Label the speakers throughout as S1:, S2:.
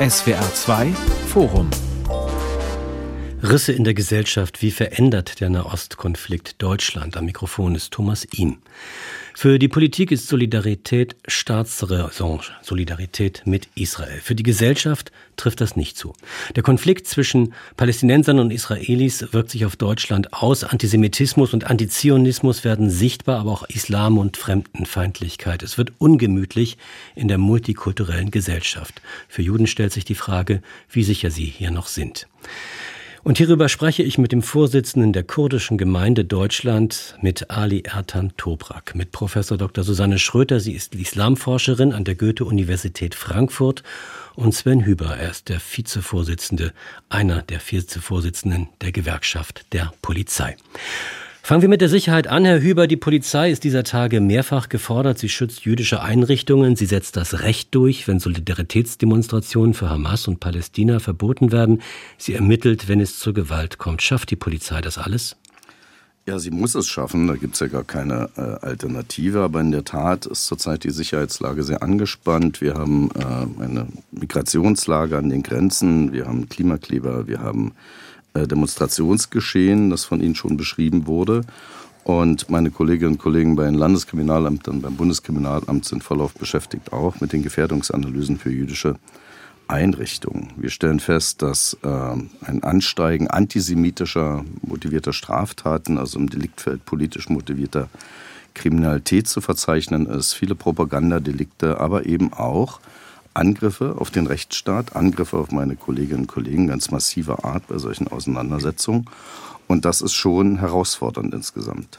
S1: SWR 2 Forum
S2: Risse in der Gesellschaft, wie verändert der Nahostkonflikt Deutschland? Am Mikrofon ist Thomas Ihm. Für die Politik ist Solidarität Staatsräson, Solidarität mit Israel. Für die Gesellschaft trifft das nicht zu. Der Konflikt zwischen Palästinensern und Israelis wirkt sich auf Deutschland aus. Antisemitismus und Antizionismus werden sichtbar, aber auch Islam und Fremdenfeindlichkeit. Es wird ungemütlich in der multikulturellen Gesellschaft. Für Juden stellt sich die Frage, wie sicher sie hier noch sind. Und hierüber spreche ich mit dem Vorsitzenden der kurdischen Gemeinde Deutschland, mit Ali Ertan Tobrak, mit Professor Dr. Susanne Schröter. Sie ist Islamforscherin an der Goethe-Universität Frankfurt und Sven Hüber. Er ist der Vizevorsitzende, einer der Vizevorsitzenden der Gewerkschaft der Polizei. Fangen wir mit der Sicherheit an, Herr Hüber. Die Polizei ist dieser Tage mehrfach gefordert. Sie schützt jüdische Einrichtungen. Sie setzt das Recht durch, wenn Solidaritätsdemonstrationen für Hamas und Palästina verboten werden. Sie ermittelt, wenn es zur Gewalt kommt. Schafft die Polizei das alles?
S3: Ja, sie muss es schaffen. Da gibt es ja gar keine äh, Alternative. Aber in der Tat ist zurzeit die Sicherheitslage sehr angespannt. Wir haben äh, eine Migrationslage an den Grenzen. Wir haben Klimakleber. Wir haben Demonstrationsgeschehen, das von Ihnen schon beschrieben wurde. Und meine Kolleginnen und Kollegen bei den Landeskriminalämtern, beim Bundeskriminalamt sind vollauf beschäftigt auch mit den Gefährdungsanalysen für jüdische Einrichtungen. Wir stellen fest, dass äh, ein Ansteigen antisemitischer motivierter Straftaten, also im Deliktfeld politisch motivierter Kriminalität zu verzeichnen ist, viele Propagandadelikte, aber eben auch Angriffe auf den Rechtsstaat, Angriffe auf meine Kolleginnen und Kollegen ganz massiver Art bei solchen Auseinandersetzungen. Und das ist schon herausfordernd insgesamt.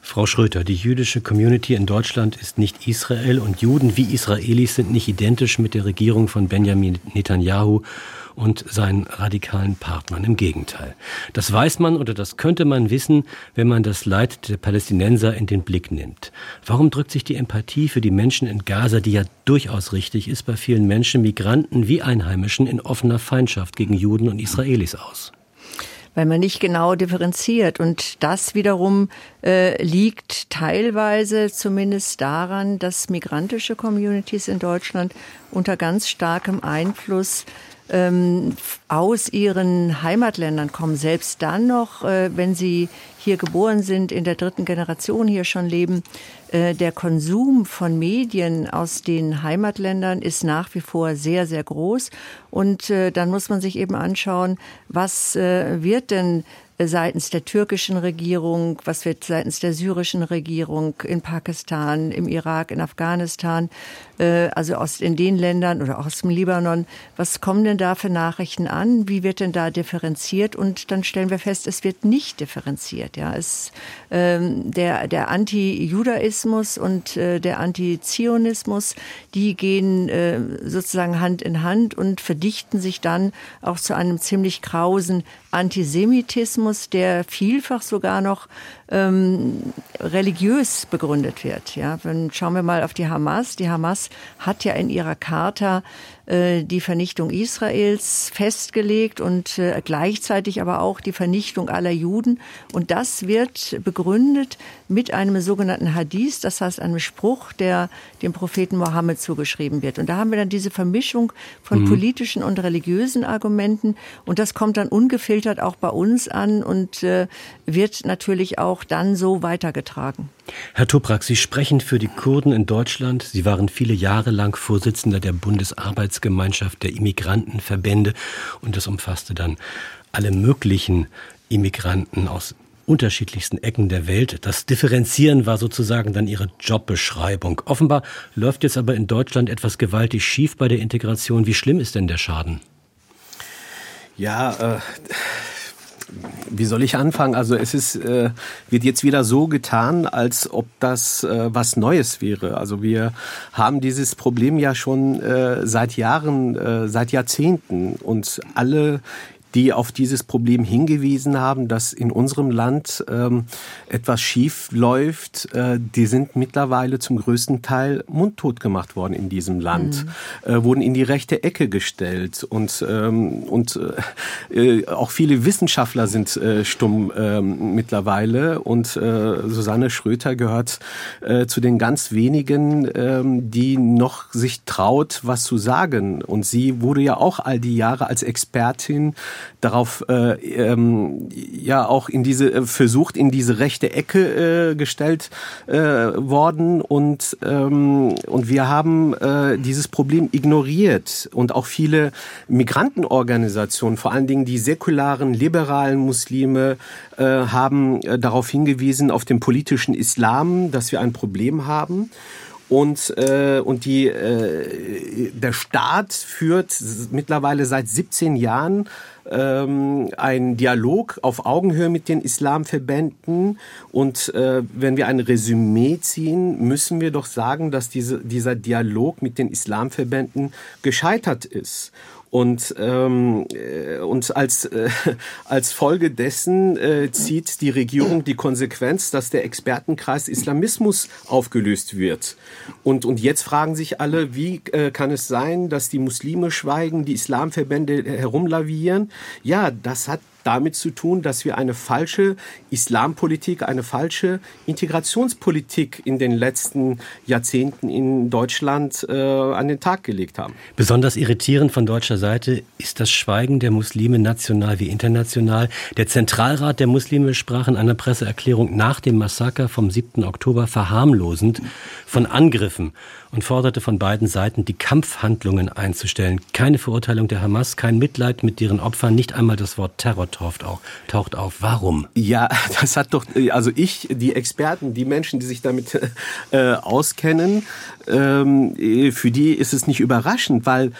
S2: Frau Schröter, die jüdische Community in Deutschland ist nicht Israel und Juden wie Israelis sind nicht identisch mit der Regierung von Benjamin Netanyahu und seinen radikalen Partnern. Im Gegenteil. Das weiß man oder das könnte man wissen, wenn man das Leid der Palästinenser in den Blick nimmt. Warum drückt sich die Empathie für die Menschen in Gaza, die ja durchaus richtig ist, bei vielen Menschen, Migranten wie Einheimischen, in offener Feindschaft gegen Juden und Israelis aus?
S4: weil man nicht genau differenziert. Und das wiederum äh, liegt teilweise zumindest daran, dass migrantische Communities in Deutschland unter ganz starkem Einfluss ähm, aus ihren Heimatländern kommen, selbst dann noch, äh, wenn sie hier geboren sind, in der dritten Generation hier schon leben, äh, der Konsum von Medien aus den Heimatländern ist nach wie vor sehr, sehr groß. Und äh, dann muss man sich eben anschauen, was äh, wird denn seitens der türkischen Regierung, was wird seitens der syrischen Regierung in Pakistan, im Irak, in Afghanistan, äh, also aus in den Ländern oder auch aus dem Libanon, was kommen denn da für Nachrichten an? Wie wird denn da differenziert? Und dann stellen wir fest, es wird nicht differenziert. Ja, es ähm, der der Anti-Judaismus und äh, der Anti-Zionismus, die gehen äh, sozusagen Hand in Hand und verdichten sich dann auch zu einem ziemlich grausen Antisemitismus, der vielfach sogar noch ähm, religiös begründet wird. Ja, dann schauen wir mal auf die Hamas. Die Hamas hat ja in ihrer Charta äh, die Vernichtung Israels festgelegt und äh, gleichzeitig aber auch die Vernichtung aller Juden. Und das wird begründet mit einem sogenannten Hadith, das heißt einem Spruch, der dem Propheten Mohammed zugeschrieben wird. Und da haben wir dann diese Vermischung von mhm. politischen und religiösen Argumenten. Und das kommt dann ungefiltert auch bei uns an und äh, wird natürlich auch dann so weitergetragen.
S2: Herr Toprak, Sie sprechen für die Kurden in Deutschland. Sie waren viele Jahre lang Vorsitzender der Bundesarbeitsgemeinschaft der Immigrantenverbände und das umfasste dann alle möglichen Immigranten aus unterschiedlichsten Ecken der Welt. Das Differenzieren war sozusagen dann ihre Jobbeschreibung. Offenbar läuft jetzt aber in Deutschland etwas gewaltig schief bei der Integration. Wie schlimm ist denn der Schaden?
S5: Ja, äh, wie soll ich anfangen? Also es ist, äh, wird jetzt wieder so getan, als ob das äh, was Neues wäre. Also wir haben dieses Problem ja schon äh, seit Jahren, äh, seit Jahrzehnten und alle die auf dieses Problem hingewiesen haben, dass in unserem Land ähm, etwas schief läuft. Äh, die sind mittlerweile zum größten Teil mundtot gemacht worden in diesem Land, mhm. äh, wurden in die rechte Ecke gestellt und, ähm, und äh, auch viele Wissenschaftler sind äh, stumm äh, mittlerweile und äh, Susanne Schröter gehört äh, zu den ganz wenigen, äh, die noch sich traut, was zu sagen. Und sie wurde ja auch all die Jahre als Expertin darauf äh, ähm, ja auch in diese äh, versucht in diese rechte Ecke äh, gestellt äh, worden. Und ähm, und wir haben äh, dieses Problem ignoriert. Und auch viele Migrantenorganisationen, vor allen Dingen die säkularen liberalen Muslime äh, haben äh, darauf hingewiesen auf den politischen Islam, dass wir ein Problem haben und, äh, und die, äh, der Staat führt mittlerweile seit 17 Jahren ähm, einen Dialog auf Augenhöhe mit den Islamverbänden. Und äh, wenn wir ein Resümee ziehen, müssen wir doch sagen, dass diese, dieser Dialog mit den Islamverbänden gescheitert ist. Und, ähm, äh, und als, äh, als Folge dessen äh, zieht die Regierung die Konsequenz, dass der Expertenkreis Islamismus aufgelöst wird. Und, und jetzt fragen sich alle, wie äh, kann es sein, dass die Muslime schweigen, die Islamverbände herumlavieren? Ja, das hat damit zu tun, dass wir eine falsche Islampolitik, eine falsche Integrationspolitik in den letzten Jahrzehnten in Deutschland äh, an den Tag gelegt haben.
S2: Besonders irritierend von deutscher Seite ist das Schweigen der Muslime national wie international. Der Zentralrat der Muslime sprach in einer Presseerklärung nach dem Massaker vom 7. Oktober verharmlosend von Angriffen und forderte von beiden Seiten, die Kampfhandlungen einzustellen. Keine Verurteilung der Hamas, kein Mitleid mit deren Opfern, nicht einmal das Wort Terror taucht auf. Taucht auf. Warum?
S5: Ja, das hat doch, also ich, die Experten, die Menschen, die sich damit äh, auskennen, ähm, für die ist es nicht überraschend, weil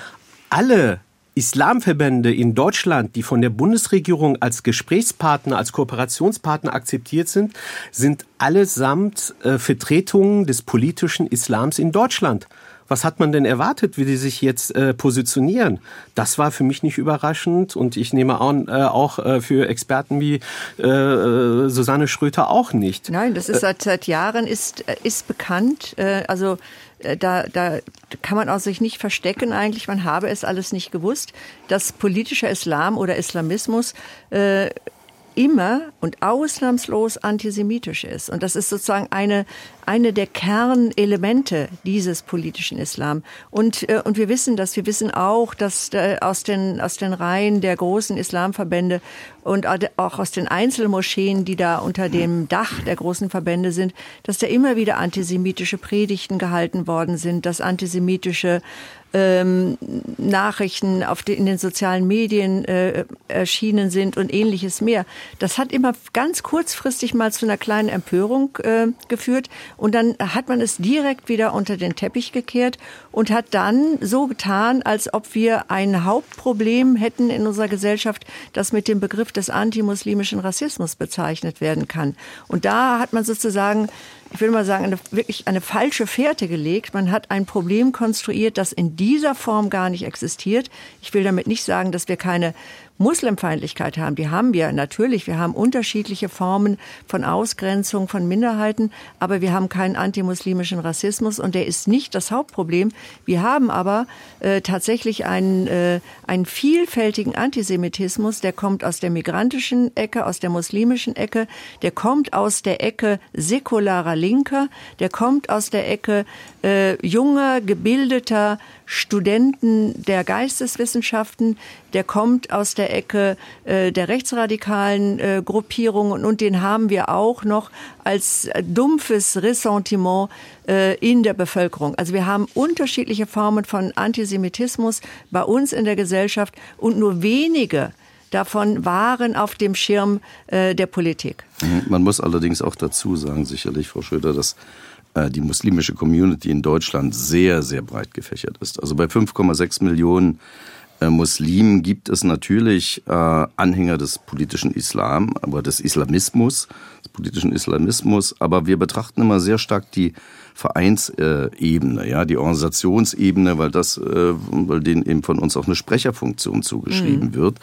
S5: alle Islamverbände in Deutschland, die von der Bundesregierung als Gesprächspartner, als Kooperationspartner akzeptiert sind, sind allesamt äh, Vertretungen des politischen Islams in Deutschland. Was hat man denn erwartet, wie die sich jetzt äh, positionieren? Das war für mich nicht überraschend und ich nehme an, äh, auch äh, für Experten wie äh, äh, Susanne Schröter auch nicht.
S4: Nein, das ist seit, seit Jahren ist, ist bekannt. Äh, also da, da kann man auch sich nicht verstecken eigentlich, man habe es alles nicht gewusst, dass politischer Islam oder Islamismus äh, immer und ausnahmslos antisemitisch ist. Und das ist sozusagen eine, eine der Kernelemente dieses politischen Islam. Und, äh, und wir wissen das, wir wissen auch, dass äh, aus, den, aus den Reihen der großen Islamverbände und auch aus den Einzelmoscheen, die da unter dem Dach der großen Verbände sind, dass da immer wieder antisemitische Predigten gehalten worden sind, dass antisemitische ähm, Nachrichten auf die, in den sozialen Medien äh, erschienen sind und ähnliches mehr. Das hat immer ganz kurzfristig mal zu einer kleinen Empörung äh, geführt und dann hat man es direkt wieder unter den Teppich gekehrt und hat dann so getan, als ob wir ein Hauptproblem hätten in unserer Gesellschaft, das mit dem Begriff des antimuslimischen Rassismus bezeichnet werden kann. Und da hat man sozusagen ich will mal sagen, eine, wirklich eine falsche Fährte gelegt. Man hat ein Problem konstruiert, das in dieser Form gar nicht existiert. Ich will damit nicht sagen, dass wir keine Muslimfeindlichkeit haben, die haben wir natürlich. Wir haben unterschiedliche Formen von Ausgrenzung von Minderheiten, aber wir haben keinen antimuslimischen Rassismus und der ist nicht das Hauptproblem. Wir haben aber äh, tatsächlich einen, äh, einen vielfältigen Antisemitismus, der kommt aus der migrantischen Ecke, aus der muslimischen Ecke, der kommt aus der Ecke säkularer Linker, der kommt aus der Ecke äh, junger, gebildeter Studenten der Geisteswissenschaften, der kommt aus der Ecke äh, der rechtsradikalen äh, Gruppierungen und den haben wir auch noch als dumpfes Ressentiment äh, in der Bevölkerung. Also wir haben unterschiedliche Formen von Antisemitismus bei uns in der Gesellschaft und nur wenige davon waren auf dem Schirm äh, der Politik.
S3: Man muss allerdings auch dazu sagen, sicherlich, Frau Schröder, dass die muslimische Community in Deutschland sehr, sehr breit gefächert ist. Also bei 5,6 Millionen äh, Muslimen gibt es natürlich äh, Anhänger des politischen Islam, aber des Islamismus, des politischen Islamismus. Aber wir betrachten immer sehr stark die Vereinsebene, ja, die Organisationsebene, weil das, äh, weil denen eben von uns auch eine Sprecherfunktion zugeschrieben mhm. wird.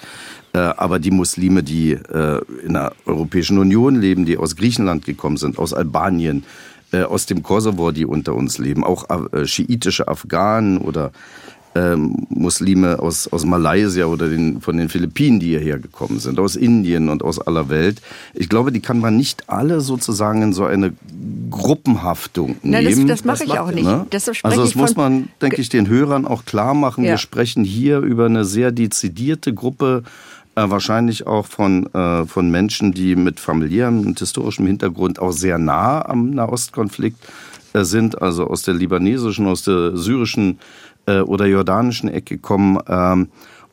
S3: Äh, aber die Muslime, die äh, in der Europäischen Union leben, die aus Griechenland gekommen sind, aus Albanien, äh, aus dem Kosovo, die unter uns leben, auch äh, schiitische Afghanen oder ähm, Muslime aus, aus Malaysia oder den, von den Philippinen, die hierher gekommen sind, aus Indien und aus aller Welt. Ich glaube, die kann man nicht alle sozusagen in so eine Gruppenhaftung nehmen.
S4: Nein, das, das mache ich auch nicht. Ne?
S3: also das muss man, denke ich, den Hörern auch klar machen. Ja. Wir sprechen hier über eine sehr dezidierte Gruppe äh, wahrscheinlich auch von, äh, von Menschen, die mit familiärem und historischem Hintergrund auch sehr nah am Nahostkonflikt äh, sind, also aus der libanesischen, aus der syrischen äh, oder jordanischen Ecke kommen. Ähm,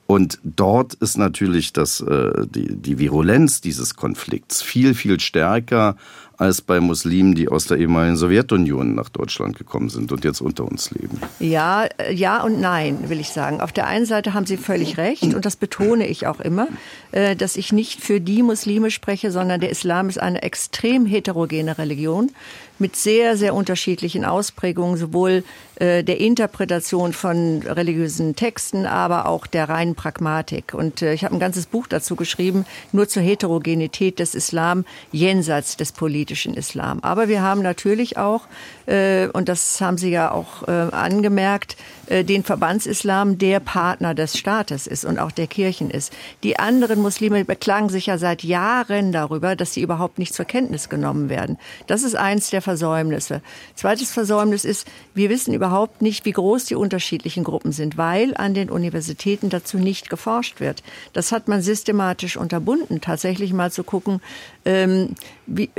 S3: und dort ist natürlich das, äh, die, die Virulenz dieses Konflikts viel, viel stärker als bei Muslimen, die aus der ehemaligen Sowjetunion nach Deutschland gekommen sind und jetzt unter uns leben.
S4: Ja, äh, ja und nein, will ich sagen. Auf der einen Seite haben Sie völlig recht und das betone ich auch immer, äh, dass ich nicht für die Muslime spreche, sondern der Islam ist eine extrem heterogene Religion mit sehr, sehr unterschiedlichen Ausprägungen, sowohl äh, der Interpretation von religiösen Texten, aber auch der reinen Pragmatik. Und ich habe ein ganzes Buch dazu geschrieben, nur zur Heterogenität des Islam jenseits des Politischen politischen Islam. Aber wir haben natürlich auch, äh, und das haben Sie ja auch äh, angemerkt, äh, den Verbandsislam, der Partner des Staates ist und auch der Kirchen ist. Die anderen Muslime beklagen sich ja seit Jahren darüber, dass sie überhaupt nicht zur Kenntnis genommen werden. Das ist eins der Versäumnisse. Zweites Versäumnis ist, wir wissen überhaupt nicht, wie groß die unterschiedlichen Gruppen sind, weil an den Universitäten dazu nicht geforscht wird. Das hat man systematisch unterbunden, tatsächlich mal zu gucken, ähm, wie,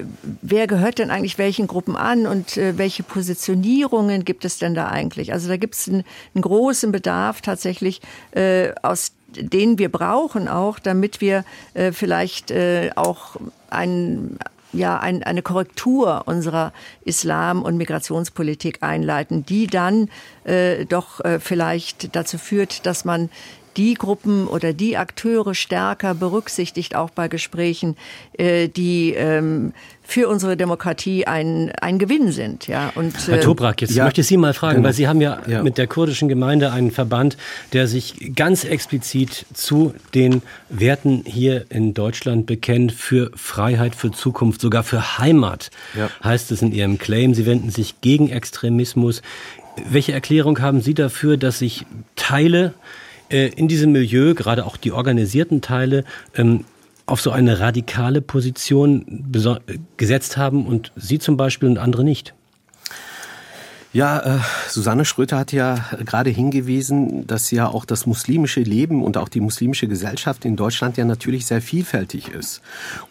S4: wer gehört denn eigentlich welchen Gruppen an und äh, welche Positionierungen gibt es denn da eigentlich? Also da gibt es einen, einen, großen Bedarf tatsächlich äh, aus den wir brauchen auch, damit wir äh, vielleicht äh, auch ein, ja, ein, eine Korrektur unserer Islam- und Migrationspolitik einleiten, die dann äh, doch äh, vielleicht dazu führt, dass man die Gruppen oder die Akteure stärker berücksichtigt, auch bei Gesprächen, äh, die ähm, für unsere Demokratie ein, ein Gewinn sind. Ja,
S2: und, Herr äh, Tobrak, jetzt ja, möchte ich Sie mal fragen, genau. weil Sie haben ja, ja, mit der kurdischen Gemeinde einen Verband, der sich ganz explizit zu den Werten hier in Deutschland bekennt, für Freiheit, für Zukunft, sogar für Heimat, ja. heißt es in Ihrem Claim. Sie wenden sich gegen Extremismus. Welche Erklärung haben Sie dafür, dass sich Teile äh, in diesem Milieu, gerade auch die organisierten Teile, ähm, auf so eine radikale Position gesetzt haben und Sie zum Beispiel und andere nicht?
S5: Ja, äh, Susanne Schröter hat ja gerade hingewiesen, dass ja auch das muslimische Leben und auch die muslimische Gesellschaft in Deutschland ja natürlich sehr vielfältig ist.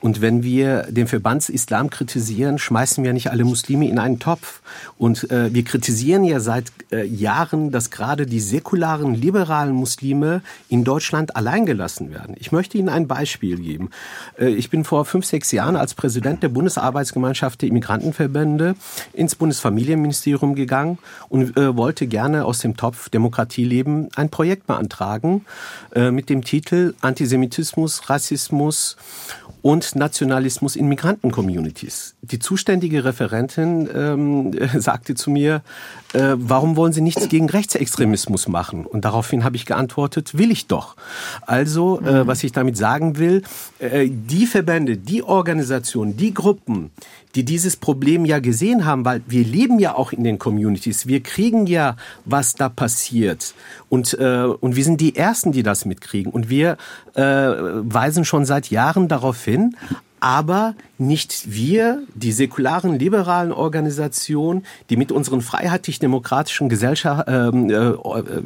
S5: Und wenn wir den Verbandsislam kritisieren, schmeißen wir nicht alle Muslime in einen Topf. Und äh, wir kritisieren ja seit äh, Jahren, dass gerade die säkularen, liberalen Muslime in Deutschland alleingelassen werden. Ich möchte Ihnen ein Beispiel geben. Äh, ich bin vor fünf, sechs Jahren als Präsident der Bundesarbeitsgemeinschaft der Immigrantenverbände ins Bundesfamilienministerium gegangen gegangen und äh, wollte gerne aus dem Topf Demokratie leben ein Projekt beantragen äh, mit dem Titel Antisemitismus, Rassismus und Nationalismus in Migranten-Communities. Die zuständige Referentin ähm, sagte zu mir, äh, warum wollen Sie nichts gegen Rechtsextremismus machen? Und daraufhin habe ich geantwortet, will ich doch. Also, äh, mhm. was ich damit sagen will, äh, die Verbände, die Organisationen, die Gruppen, die dieses Problem ja gesehen haben, weil wir leben ja auch in den Communities, wir kriegen ja, was da passiert. Und äh, und wir sind die ersten, die das mitkriegen. Und wir äh, weisen schon seit Jahren darauf hin, aber nicht wir, die säkularen, liberalen Organisationen, die mit unseren freiheitlich-demokratischen Gesellschaft, ähm, äh,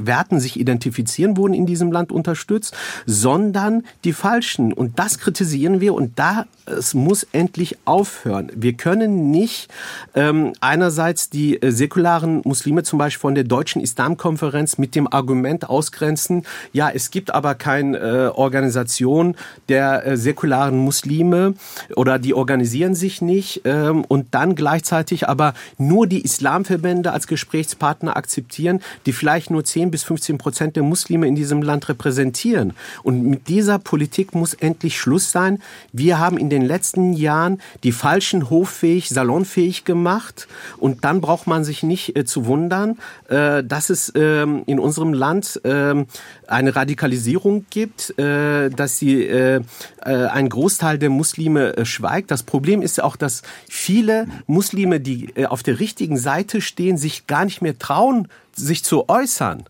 S5: Werten sich identifizieren, wurden in diesem Land unterstützt, sondern die Falschen. Und das kritisieren wir und da es muss endlich aufhören. Wir können nicht ähm, einerseits die äh, säkularen Muslime zum Beispiel von der deutschen Islamkonferenz mit dem Argument ausgrenzen, ja, es gibt aber keine äh, Organisation der äh, säkularen Muslime oder die organisieren sich nicht ähm, und dann gleichzeitig aber nur die Islamverbände als Gesprächspartner akzeptieren, die vielleicht nur 10 bis 15 Prozent der Muslime in diesem Land repräsentieren. Und mit dieser Politik muss endlich Schluss sein. Wir haben in den letzten Jahren die Falschen hoffähig, salonfähig gemacht und dann braucht man sich nicht äh, zu wundern, äh, dass es äh, in unserem Land ähm, eine Radikalisierung gibt, äh, dass sie äh, äh, ein Großteil der Muslime äh, schweigt. Das Problem ist auch, dass viele Muslime, die äh, auf der richtigen Seite stehen, sich gar nicht mehr trauen, sich zu äußern.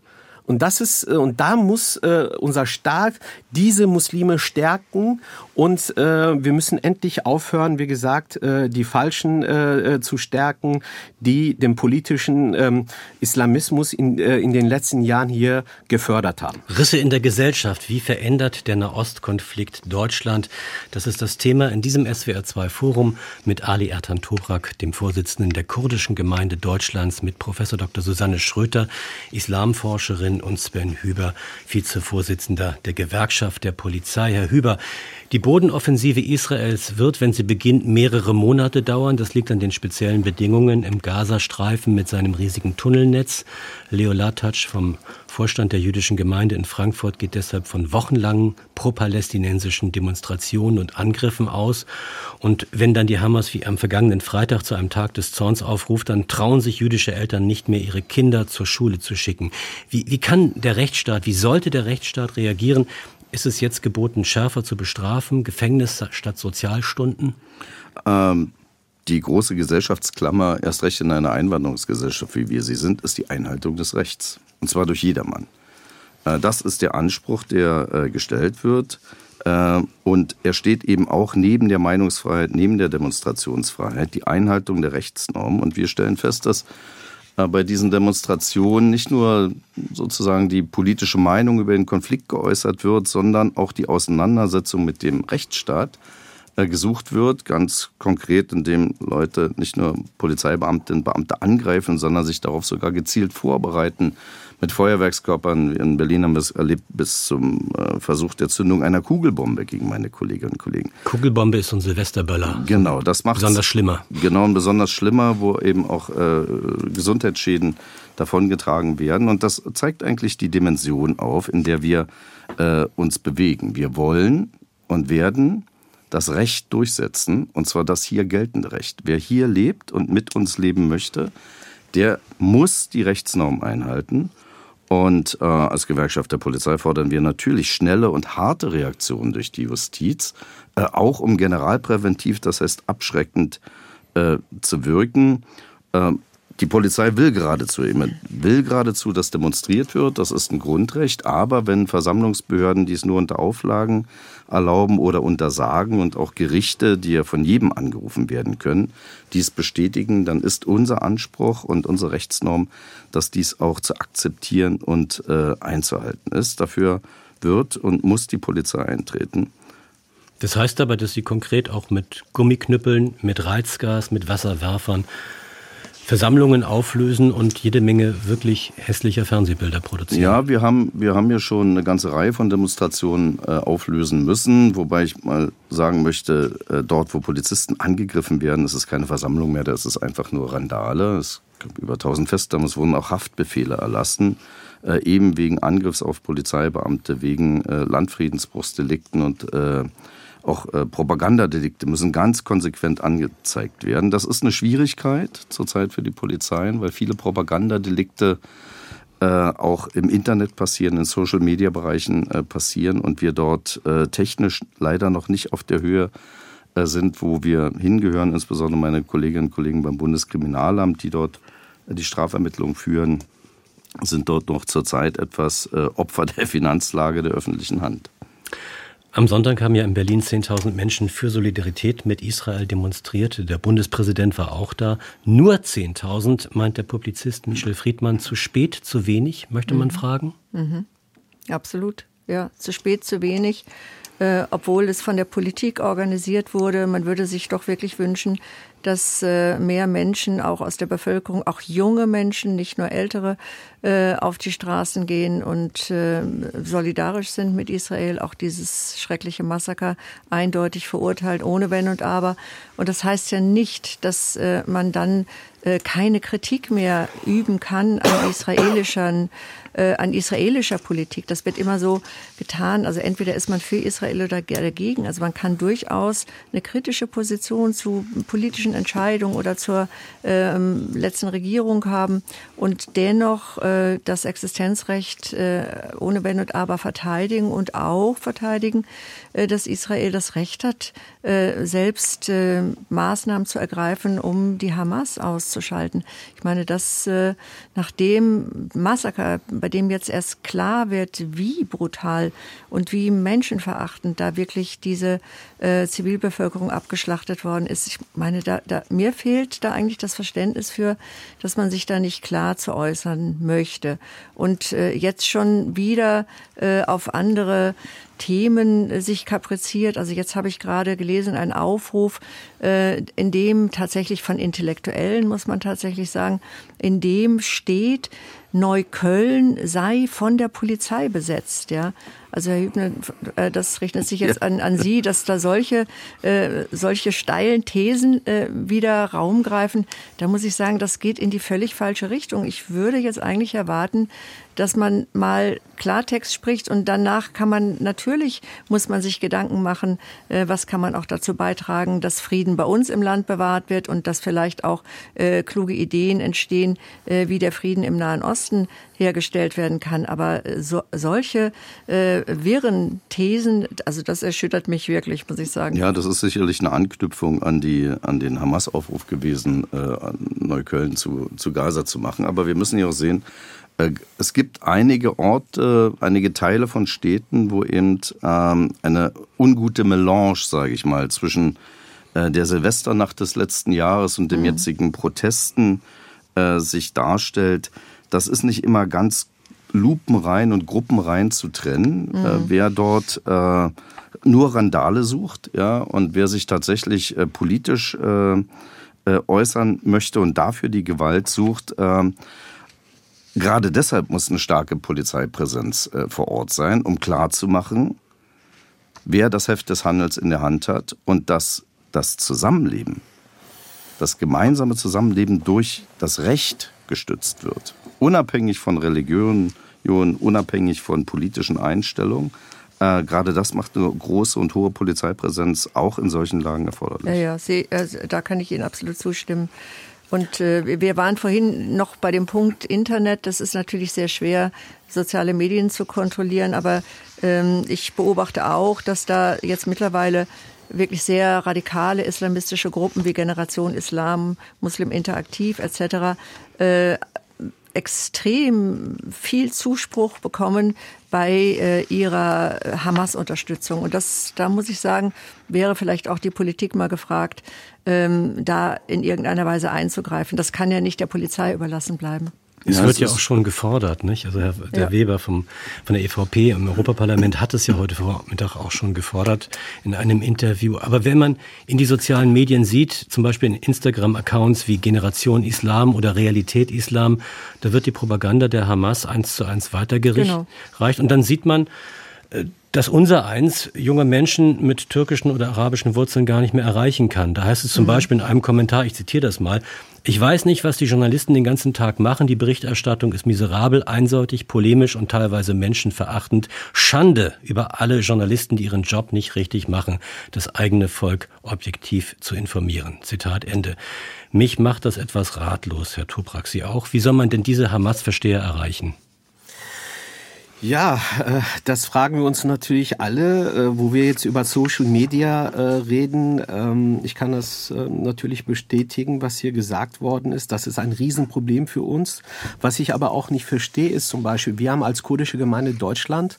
S5: Und das ist äh, und da muss äh, unser Staat diese Muslime stärken und äh, wir müssen endlich aufhören, wie gesagt, äh, die Falschen äh, äh, zu stärken, die den politischen ähm, Islamismus in, äh, in den letzten Jahren hier gefördert haben.
S2: Risse in der Gesellschaft. Wie verändert der Nahostkonflikt Deutschland? Das ist das Thema in diesem SWR2-Forum mit Ali Ertan Toprak, dem Vorsitzenden der kurdischen Gemeinde Deutschlands, mit Professor Dr. Susanne Schröter, Islamforscherin und Sven Hüber, Vizevorsitzender der Gewerkschaft der Polizei. Herr Hüber, die Bodenoffensive Israels wird, wenn sie beginnt, mehrere Monate dauern. Das liegt an den speziellen Bedingungen im Gazastreifen mit seinem riesigen Tunnelnetz. Leo Latatsch vom Vorstand der jüdischen Gemeinde in Frankfurt geht deshalb von wochenlangen pro-palästinensischen Demonstrationen und Angriffen aus. Und wenn dann die Hamas wie am vergangenen Freitag zu einem Tag des Zorns aufruft, dann trauen sich jüdische Eltern nicht mehr, ihre Kinder zur Schule zu schicken. Wie, wie kann der Rechtsstaat, wie sollte der Rechtsstaat reagieren, ist es jetzt geboten, schärfer zu bestrafen, Gefängnis statt Sozialstunden?
S3: Ähm, die große Gesellschaftsklammer, erst recht in einer Einwanderungsgesellschaft, wie wir sie sind, ist die Einhaltung des Rechts. Und zwar durch jedermann. Äh, das ist der Anspruch, der äh, gestellt wird. Äh, und er steht eben auch neben der Meinungsfreiheit, neben der Demonstrationsfreiheit, die Einhaltung der Rechtsnormen. Und wir stellen fest, dass bei diesen Demonstrationen nicht nur sozusagen die politische Meinung über den Konflikt geäußert wird, sondern auch die Auseinandersetzung mit dem Rechtsstaat. äh, gesucht wird, ganz konkret, indem Leute nicht nur Polizeibeamtinnen, Beamte angreifen, sondern sich darauf sogar gezielt vorbereiten, mit Feuerwerkskörpern. In Berlin haben wir es erlebt bis zum äh, Versuch der Zündung einer Kugelbombe gegen meine Kolleginnen und Kollegen.
S2: Kugelbombe ist so ein Silvesterböller.
S3: Genau, das macht
S2: besonders schlimmer.
S3: Genau, und besonders schlimmer, wo eben auch äh, Gesundheitsschäden davongetragen werden. Und das zeigt eigentlich die Dimension auf, in der wir äh, uns bewegen. Wir wollen und werden das Recht durchsetzen, und zwar das hier geltende Recht. Wer hier lebt und mit uns leben möchte, der muss die Rechtsnorm einhalten. Und äh, als Gewerkschaft der Polizei fordern wir natürlich schnelle und harte Reaktionen durch die Justiz, äh, auch um generalpräventiv, das heißt abschreckend äh, zu wirken. Die Polizei will geradezu, will geradezu, dass demonstriert wird. Das ist ein Grundrecht. Aber wenn Versammlungsbehörden dies nur unter Auflagen erlauben oder untersagen und auch Gerichte, die ja von jedem angerufen werden können, dies bestätigen, dann ist unser Anspruch und unsere Rechtsnorm, dass dies auch zu akzeptieren und äh, einzuhalten ist. Dafür wird und muss die Polizei eintreten.
S2: Das heißt aber, dass Sie konkret auch mit Gummiknüppeln, mit Reizgas, mit Wasserwerfern Versammlungen auflösen und jede Menge wirklich hässlicher Fernsehbilder produzieren.
S3: Ja, wir haben, wir haben ja schon eine ganze Reihe von Demonstrationen äh, auflösen müssen, wobei ich mal sagen möchte, äh, dort, wo Polizisten angegriffen werden, ist es keine Versammlung mehr, da ist einfach nur Randale. Es gibt über 1000 Festnahmen, es wurden auch Haftbefehle erlassen, äh, eben wegen Angriffs auf Polizeibeamte, wegen äh, Landfriedensbruchsdelikten und äh, auch äh, Propagandadelikte müssen ganz konsequent angezeigt werden. Das ist eine Schwierigkeit zurzeit für die Polizeien, weil viele Propagandadelikte äh, auch im Internet passieren, in Social-Media-Bereichen äh, passieren und wir dort äh, technisch leider noch nicht auf der Höhe äh, sind, wo wir hingehören, insbesondere meine Kolleginnen und Kollegen beim Bundeskriminalamt, die dort äh, die Strafermittlung führen, sind dort noch zurzeit etwas Opfer der Finanzlage der öffentlichen Hand.
S2: Am Sonntag haben ja in Berlin 10.000 Menschen für Solidarität mit Israel demonstriert. Der Bundespräsident war auch da. Nur 10.000, meint der Publizist Michel Friedmann. Zu spät, zu wenig, möchte man mhm. fragen?
S4: Mhm. Absolut. Ja, zu spät, zu wenig. Äh, obwohl es von der Politik organisiert wurde. Man würde sich doch wirklich wünschen, dass äh, mehr Menschen auch aus der Bevölkerung, auch junge Menschen, nicht nur ältere, äh, auf die Straßen gehen und äh, solidarisch sind mit Israel, auch dieses schreckliche Massaker eindeutig verurteilt, ohne Wenn und Aber. Und das heißt ja nicht, dass man dann keine Kritik mehr üben kann an israelischen äh, an israelischer Politik. Das wird immer so getan. Also entweder ist man für Israel oder dagegen. Also man kann durchaus eine kritische Position zu politischen Entscheidungen oder zur ähm, letzten Regierung haben und dennoch äh, das Existenzrecht äh, ohne Wenn und Aber verteidigen und auch verteidigen, äh, dass Israel das Recht hat, äh, selbst äh, Maßnahmen zu ergreifen, um die Hamas auszuschalten. Ich meine, dass äh, nach dem Massaker, bei dem jetzt erst klar wird, wie brutal und wie menschenverachtend da wirklich diese äh, Zivilbevölkerung abgeschlachtet worden ist. Ich meine, da, da, mir fehlt da eigentlich das Verständnis für, dass man sich da nicht klar zu äußern möchte. Und äh, jetzt schon wieder äh, auf andere Themen sich kapriziert. Also jetzt habe ich gerade gelesen, einen Aufruf, äh, in dem tatsächlich von Intellektuellen, muss man tatsächlich sagen, in dem steht, Neukölln sei von der Polizei besetzt, ja. Also Herr Hübner, äh, das richtet sich jetzt an, an Sie, dass da solche, äh, solche steilen Thesen äh, wieder Raum greifen. Da muss ich sagen, das geht in die völlig falsche Richtung. Ich würde jetzt eigentlich erwarten, dass man mal Klartext spricht und danach kann man natürlich muss man sich Gedanken machen, äh, was kann man auch dazu beitragen, dass Frieden bei uns im Land bewahrt wird und dass vielleicht auch äh, kluge Ideen entstehen, äh, wie der Frieden im Nahen Osten hergestellt werden kann. Aber äh, so, solche äh, wirren Thesen, also das erschüttert mich wirklich, muss ich sagen.
S3: Ja, das ist sicherlich eine Anknüpfung an, die, an den Hamas-Aufruf gewesen, äh, Neukölln zu, zu Gaza zu machen. Aber wir müssen ja auch sehen, äh, es gibt einige Orte, einige Teile von Städten, wo eben ähm, eine ungute Melange, sage ich mal, zwischen äh, der Silvesternacht des letzten Jahres und den mhm. jetzigen Protesten äh, sich darstellt das ist nicht immer ganz lupenrein und gruppenrein zu trennen. Mhm. Äh, wer dort äh, nur Randale sucht, ja, und wer sich tatsächlich äh, politisch äh, äh, äußern möchte und dafür die Gewalt sucht, äh, gerade deshalb muss eine starke Polizeipräsenz vor Ort sein, um klarzumachen, wer das Heft des Handels in der Hand hat und dass das Zusammenleben, das gemeinsame Zusammenleben durch das Recht gestützt wird unabhängig von Religion, unabhängig von politischen Einstellungen. Äh, gerade das macht eine große und hohe Polizeipräsenz auch in solchen Lagen erforderlich.
S4: Ja, ja, Sie, also, da kann ich Ihnen absolut zustimmen. Und äh, wir waren vorhin noch bei dem Punkt Internet. Das ist natürlich sehr schwer, soziale Medien zu kontrollieren. Aber ähm, ich beobachte auch, dass da jetzt mittlerweile wirklich sehr radikale islamistische Gruppen wie Generation Islam, Muslim Interaktiv etc. Äh, extrem viel Zuspruch bekommen bei äh, ihrer Hamas-Unterstützung. Und das, da muss ich sagen, wäre vielleicht auch die Politik mal gefragt, ähm, da in irgendeiner Weise einzugreifen. Das kann ja nicht der Polizei überlassen bleiben.
S2: Es ja, wird ja auch schon gefordert, nicht? Also Herr, der ja. Weber vom, von der EVP im Europaparlament hat es ja heute Vormittag auch schon gefordert in einem Interview. Aber wenn man in die sozialen Medien sieht, zum Beispiel in Instagram-Accounts wie Generation Islam oder Realität Islam, da wird die Propaganda der Hamas eins zu eins weitergereicht. Genau. Und dann sieht man, äh, dass unser eins junge Menschen mit türkischen oder arabischen Wurzeln gar nicht mehr erreichen kann. Da heißt es zum mhm. Beispiel in einem Kommentar, ich zitiere das mal, ich weiß nicht, was die Journalisten den ganzen Tag machen. Die Berichterstattung ist miserabel, einseitig, polemisch und teilweise menschenverachtend. Schande über alle Journalisten, die ihren Job nicht richtig machen, das eigene Volk objektiv zu informieren. Zitat Ende. Mich macht das etwas ratlos, Herr Toprak, Sie auch. Wie soll man denn diese Hamas-Versteher erreichen?
S5: Ja, äh, das fragen wir uns natürlich alle, äh, wo wir jetzt über Social Media äh, reden. Ähm, ich kann das natürlich bestätigen, was hier gesagt worden ist. Das ist ein Riesenproblem für uns. Was ich aber auch nicht verstehe, ist zum Beispiel, wir haben als kurdische Gemeinde Deutschland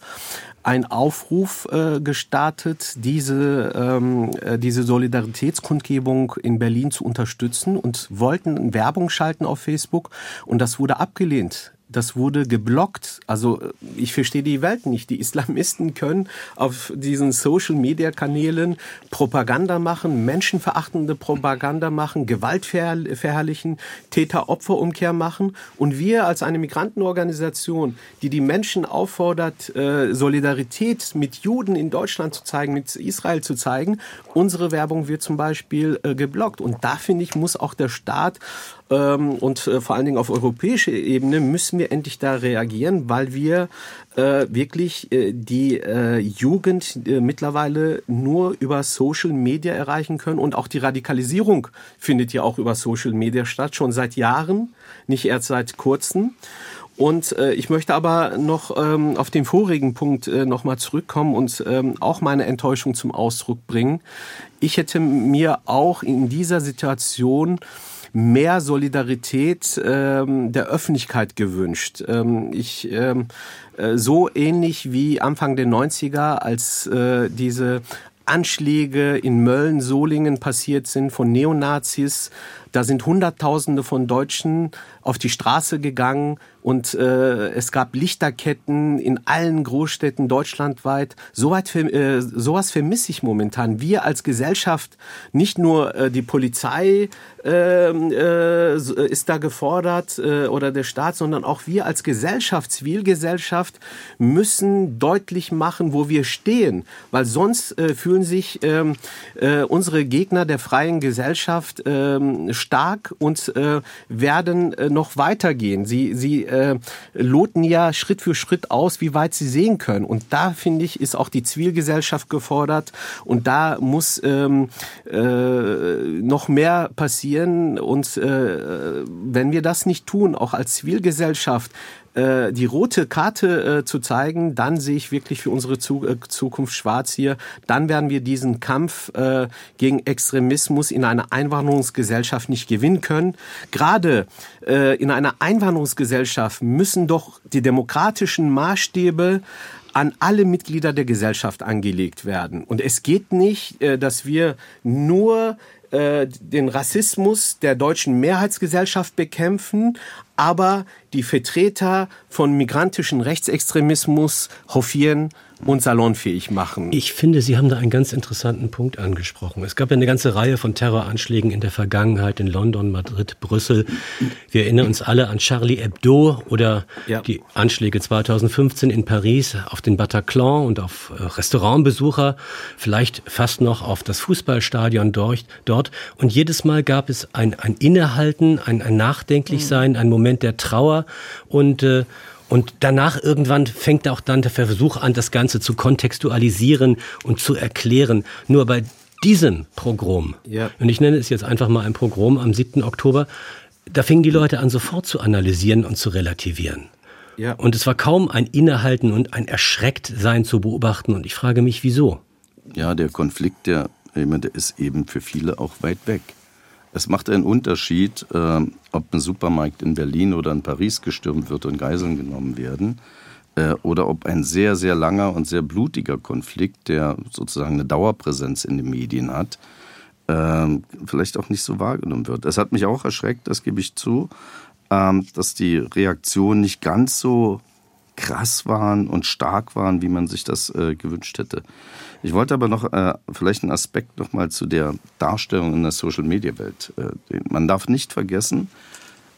S5: einen Aufruf gestartet, diese, ähm, diese Solidaritätskundgebung in Berlin zu unterstützen und wollten Werbung schalten auf Facebook und das wurde abgelehnt das wurde geblockt. Also ich verstehe die Welt nicht. Die Islamisten können auf diesen Social-Media-Kanälen Propaganda machen, menschenverachtende Propaganda machen, Gewalt verherrlichen, Täter-Opfer-Umkehr machen. Und wir als eine Migrantenorganisation, die die Menschen auffordert, äh, Solidarität mit Juden in Deutschland zu zeigen, mit Israel zu zeigen, unsere Werbung wird zum Beispiel äh, geblockt. Und da finde ich, muss auch der Staat und äh, vor allen Dingen auf europäischer Ebene müssen wir endlich da reagieren, weil wir äh, wirklich äh, die Jugend mittlerweile nur über Social Media erreichen können und auch die Radikalisierung findet ja auch über Social Media statt, schon seit Jahren, nicht erst seit kurzem. Und äh, ich möchte aber noch ähm, auf den vorigen Punkt äh, nochmal zurückkommen und ähm, auch meine Enttäuschung zum Ausdruck bringen. Ich hätte mir auch in dieser Situation mehr Solidarität ähm, der Öffentlichkeit gewünscht. Ähm, ich ähm, äh, so ähnlich wie Anfang der 90er, als äh, diese Anschläge in Mölln, Solingen passiert sind von Neonazis. Da sind Hunderttausende von Deutschen auf die Straße gegangen und äh, es gab Lichterketten in allen Großstädten deutschlandweit. Soweit, äh, sowas vermisse ich momentan. Wir als Gesellschaft, nicht nur äh, die Polizei ähm, äh, ist da gefordert äh, oder der Staat, sondern auch wir als Gesellschaft, Zivilgesellschaft müssen deutlich machen, wo wir stehen, weil sonst äh, fühlen sich äh, äh, unsere Gegner der freien Gesellschaft äh, stark und äh, werden äh, noch weitergehen. Sie, sie äh, loten ja Schritt für Schritt aus, wie weit sie sehen können. Und da finde ich, ist auch die Zivilgesellschaft gefordert. Und da muss ähm, äh, noch mehr passieren. Und äh, wenn wir das nicht tun, auch als Zivilgesellschaft, äh, die rote Karte äh, zu zeigen, dann sehe ich wirklich für unsere zu äh, Zukunft schwarz hier. Dann werden wir diesen Kampf äh, gegen Extremismus in einer Einwanderungsgesellschaft nicht gewinnen können. Gerade äh, in einer Einwanderungsgesellschaft müssen doch die demokratischen Maßstäbe an alle Mitglieder der Gesellschaft angelegt werden. Und es geht nicht, äh, dass wir nur äh, den Rassismus der deutschen Mehrheitsgesellschaft bekämpfen, aber die Vertreter von migrantischen Rechtsextremismus hofieren und salonfähig machen.
S2: Ich finde, Sie haben da einen ganz interessanten Punkt angesprochen. Es gab ja eine ganze Reihe von Terroranschlägen in der Vergangenheit in London, Madrid, Brüssel. Wir erinnern uns alle an Charlie Hebdo oder ja. die Anschläge 2015 in Paris auf den Bataclan und auf äh, Restaurantbesucher, vielleicht fast noch auf das Fußballstadion dort. Und jedes Mal gab es ein, ein Innehalten, ein, ein Nachdenklichsein, ein Moment der Trauer und äh, und danach irgendwann fängt auch dann der Versuch an, das Ganze zu kontextualisieren und zu erklären. Nur bei diesem Programm, ja. und ich nenne es jetzt einfach mal ein Programm am 7. Oktober, da fingen die Leute an, sofort zu analysieren und zu relativieren. Ja. Und es war kaum ein Innehalten und ein Erschrecktsein zu beobachten. Und ich frage mich, wieso?
S3: Ja, der Konflikt, der, der ist eben für viele auch weit weg. Es macht einen Unterschied, äh, ob ein Supermarkt in Berlin oder in Paris gestürmt wird und Geiseln genommen werden, äh, oder ob ein sehr, sehr langer und sehr blutiger Konflikt, der sozusagen eine Dauerpräsenz in den Medien hat, äh, vielleicht auch nicht so wahrgenommen wird. Es hat mich auch erschreckt, das gebe ich zu, ähm, dass die Reaktionen nicht ganz so krass waren und stark waren, wie man sich das äh, gewünscht hätte. Ich wollte aber noch äh, vielleicht einen Aspekt noch mal zu der Darstellung in der Social-Media-Welt. Äh, man darf nicht vergessen,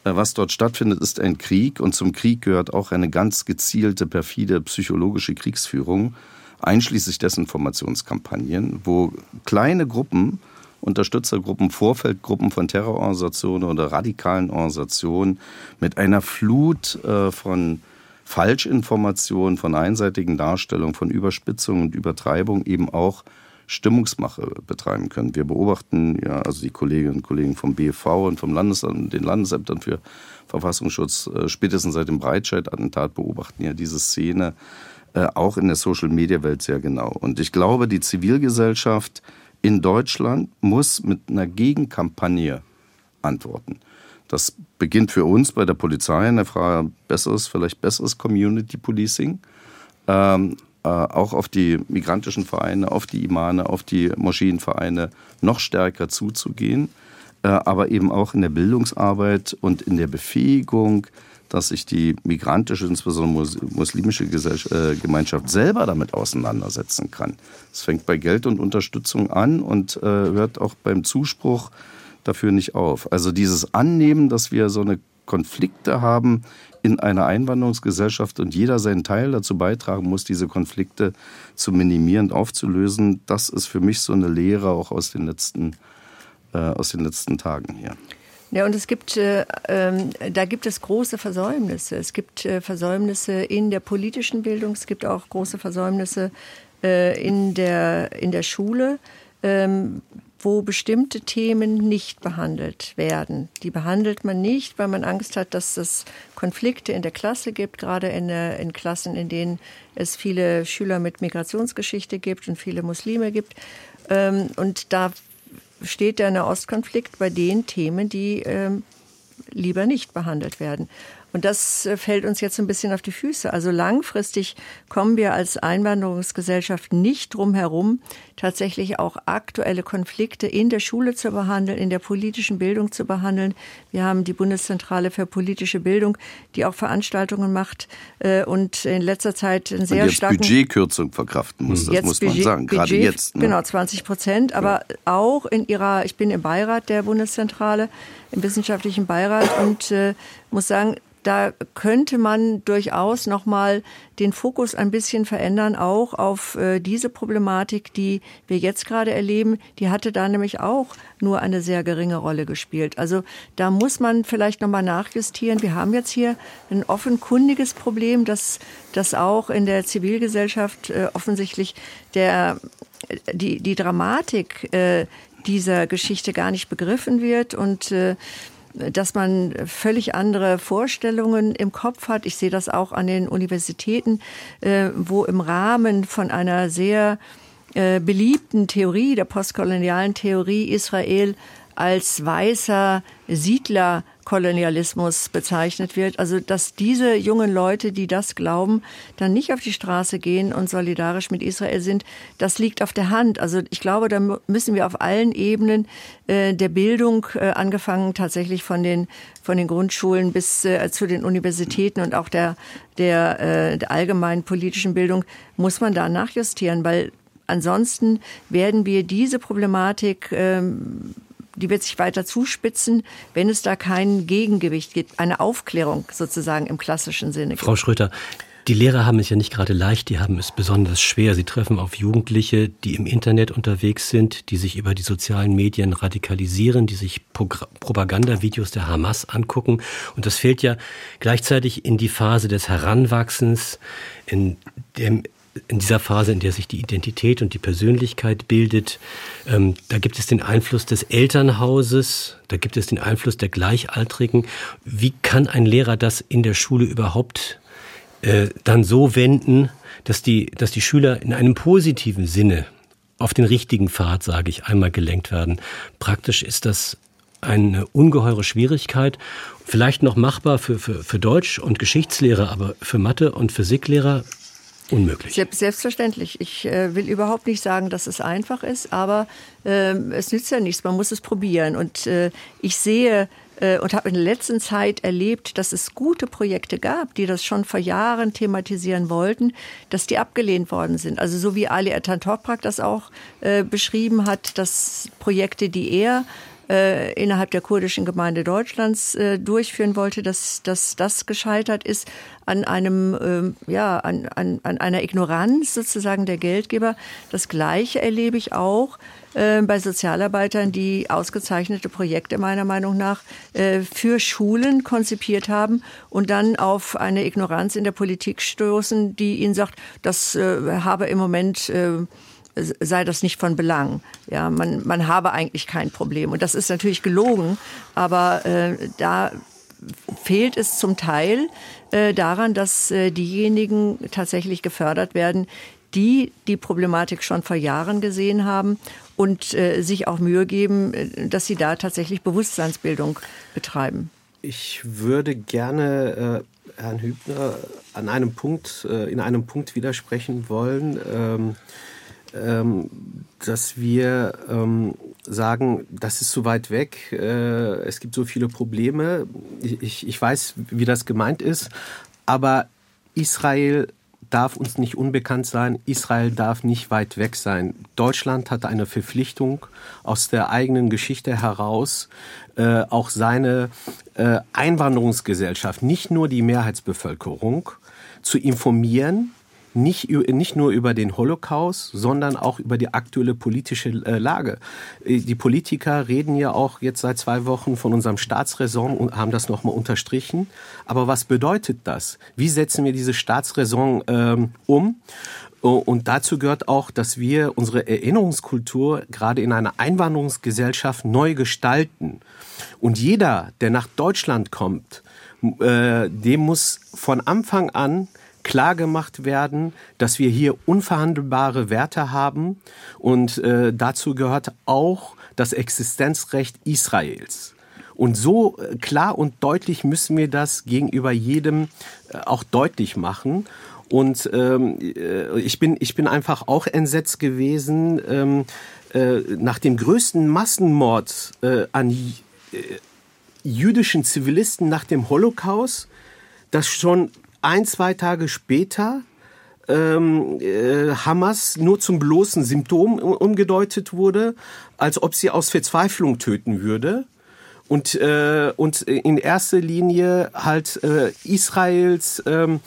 S3: äh, was dort stattfindet, ist ein Krieg und zum Krieg gehört auch eine ganz gezielte, perfide psychologische Kriegsführung, einschließlich Desinformationskampagnen, wo kleine Gruppen Unterstützergruppen, Vorfeldgruppen von Terrororganisationen oder radikalen Organisationen mit einer Flut äh, von Falschinformationen, von einseitigen Darstellungen, von Überspitzung und Übertreibung eben auch Stimmungsmache betreiben können. Wir beobachten ja, also die Kolleginnen und Kollegen vom BFV und vom Landesamt, den Landesämtern für Verfassungsschutz, äh, spätestens seit dem Breitscheid-Attentat beobachten ja diese Szene äh, auch in der Social-Media-Welt sehr genau. Und ich glaube, die Zivilgesellschaft in Deutschland muss mit einer Gegenkampagne antworten. Das beginnt für uns bei der Polizei in der Frage besseres, vielleicht besseres Community Policing. Ähm, äh, auch auf die migrantischen Vereine, auf die Imane, auf die Moscheenvereine noch stärker zuzugehen. äh, aber eben auch in der Bildungsarbeit und in der Befähigung, dass sich die migrantische, insbesondere muslimische äh, Gemeinschaft selber damit auseinandersetzen kann. Es fängt bei Geld und Unterstützung an und äh, hört auch beim Zuspruch dafür nicht auf. Also dieses Annehmen, dass wir so eine Konflikte haben in einer Einwanderungsgesellschaft und jeder seinen Teil dazu beitragen muss, diese Konflikte zu minimieren, aufzulösen, das ist für mich so eine Lehre auch aus den letzten, äh, aus den letzten Tagen hier.
S4: Ja, und es gibt, äh, ähm, da gibt es große Versäumnisse. Es gibt äh, Versäumnisse in der politischen Bildung, es gibt auch große Versäumnisse äh, in, der, in der Schule. Ähm, wo bestimmte Themen nicht behandelt werden. Die behandelt man nicht, weil man Angst hat, dass es Konflikte in der Klasse gibt, gerade in, in Klassen, in denen es viele Schüler mit Migrationsgeschichte gibt und viele Muslime gibt. Ähm, und da steht der Nahostkonflikt bei den Themen, die ähm, lieber nicht behandelt werden. Und das äh, fällt uns jetzt ein bisschen auf die Füße. Also langfristig kommen wir als Einwanderungsgesellschaft nicht drum herum, tatsächlich auch aktuelle Konflikte in der Schule zu behandeln, in der politischen Bildung zu behandeln. Wir haben die Bundeszentrale für politische Bildung, die auch Veranstaltungen macht äh, und in letzter Zeit einen sehr und
S3: jetzt
S4: starken
S3: Budgetkürzung verkraften muss. Das muss man Budget, sagen, gerade Budget, jetzt.
S4: Ne? Genau, 20 Prozent. Aber ja. auch in ihrer, ich bin im Beirat der Bundeszentrale, im wissenschaftlichen Beirat und äh, muss sagen, da könnte man durchaus noch mal den Fokus ein bisschen verändern, auch auf äh, diese Problematik, die wir jetzt gerade erleben. Die hatte da nämlich auch nur eine sehr geringe Rolle gespielt. Also da muss man vielleicht noch mal nachjustieren. Wir haben jetzt hier ein offenkundiges Problem, dass das auch in der Zivilgesellschaft äh, offensichtlich der die die Dramatik äh, dieser Geschichte gar nicht begriffen wird und äh, dass man völlig andere Vorstellungen im Kopf hat. Ich sehe das auch an den Universitäten, äh, wo im Rahmen von einer sehr äh, beliebten Theorie, der postkolonialen Theorie Israel als weißer Siedler Kolonialismus bezeichnet wird. Also dass diese jungen Leute, die das glauben, dann nicht auf die Straße gehen und solidarisch mit Israel sind, das liegt auf der Hand. Also ich glaube, da müssen wir auf allen Ebenen äh, der Bildung, äh, angefangen tatsächlich von den von den Grundschulen bis äh, zu den Universitäten und auch der der, äh, der allgemeinen politischen Bildung, muss man da nachjustieren, weil ansonsten werden wir diese Problematik ähm, die wird sich weiter zuspitzen, wenn es da kein Gegengewicht gibt, eine Aufklärung sozusagen im klassischen Sinne.
S2: Frau Schröter, die Lehrer haben es ja nicht gerade leicht, die haben es besonders schwer. Sie treffen auf Jugendliche, die im Internet unterwegs sind, die sich über die sozialen Medien radikalisieren, die sich Propagandavideos der Hamas angucken. Und das fällt ja gleichzeitig in die Phase des Heranwachsens, in dem in dieser Phase, in der sich die Identität und die Persönlichkeit bildet, ähm, da gibt es den Einfluss des Elternhauses, da gibt es den Einfluss der Gleichaltrigen. Wie kann ein Lehrer das in der Schule überhaupt äh, dann so wenden, dass die, dass die Schüler in einem positiven Sinne auf den richtigen Pfad, sage ich, einmal gelenkt werden? Praktisch ist das eine ungeheure Schwierigkeit. Vielleicht noch machbar für, für, für Deutsch- und Geschichtslehrer, aber für Mathe- und Physiklehrer unmöglich.
S4: Selbstverständlich. Ich äh, will überhaupt nicht sagen, dass es einfach ist, aber äh, es nützt ja nichts. Man muss es probieren. Und äh, ich sehe äh, und habe in der letzten Zeit erlebt, dass es gute Projekte gab, die das schon vor Jahren thematisieren wollten, dass die abgelehnt worden sind. Also so wie Ali Ertan Toprak das auch äh, beschrieben hat, dass Projekte, die er äh, innerhalb der kurdischen Gemeinde Deutschlands äh, durchführen wollte, dass, dass das gescheitert ist an einem, äh, ja, an, an, an einer Ignoranz sozusagen der Geldgeber. Das Gleiche erlebe ich auch äh, bei Sozialarbeitern, die ausgezeichnete Projekte meiner Meinung nach äh, für Schulen konzipiert haben und dann auf eine Ignoranz in der Politik stoßen, die ihnen sagt, das äh, habe im Moment äh, sei das nicht von Belang. Ja, man, man habe eigentlich kein Problem. Und das ist natürlich gelogen, aber äh, da fehlt es zum Teil äh, daran, dass äh, diejenigen tatsächlich gefördert werden, die die Problematik schon vor Jahren gesehen haben und äh, sich auch Mühe geben, äh, dass sie da tatsächlich Bewusstseinsbildung betreiben.
S5: Ich würde gerne äh, Herrn Hübner an einem Punkt, äh, in einem Punkt widersprechen wollen. Ähm, ähm, dass wir ähm, sagen, das ist zu weit weg, äh, es gibt so viele Probleme. Ich, ich weiß, wie das gemeint ist, aber Israel darf uns nicht unbekannt sein. Israel darf nicht weit weg sein. Deutschland hat eine Verpflichtung aus der eigenen Geschichte heraus, äh, auch seine äh, Einwanderungsgesellschaft, nicht nur die Mehrheitsbevölkerung, zu informieren, nicht, nicht nur über den Holocaust, sondern auch über die aktuelle politische äh, Lage. Äh, die Politiker reden ja auch jetzt seit zwei Wochen von unserem Staatsräson und haben das nochmal unterstrichen. Aber was bedeutet das? Wie setzen wir diese Staatsräson ähm, um? Und dazu gehört auch, dass wir unsere Erinnerungskultur gerade in einer Einwanderungsgesellschaft neu gestalten. Und jeder, der nach Deutschland kommt, äh, dem muss von Anfang an klar gemacht werden, dass wir hier unverhandelbare Werte haben und äh, dazu gehört auch das Existenzrecht Israels. Und so äh, klar und deutlich müssen wir das gegenüber jedem äh, auch deutlich machen. Und ähm, äh, ich, bin, ich bin einfach auch entsetzt gewesen ähm, äh, nach dem größten Massenmord äh, an jüdischen Zivilisten nach dem Holocaust, dass schon ein, zwei Tage später ähm, äh, Hamas nur zum bloßen Symptom umgedeutet wurde, als ob sie aus Verzweiflung töten würde. Und, äh, und in erster Linie halt äh, Israels ähm,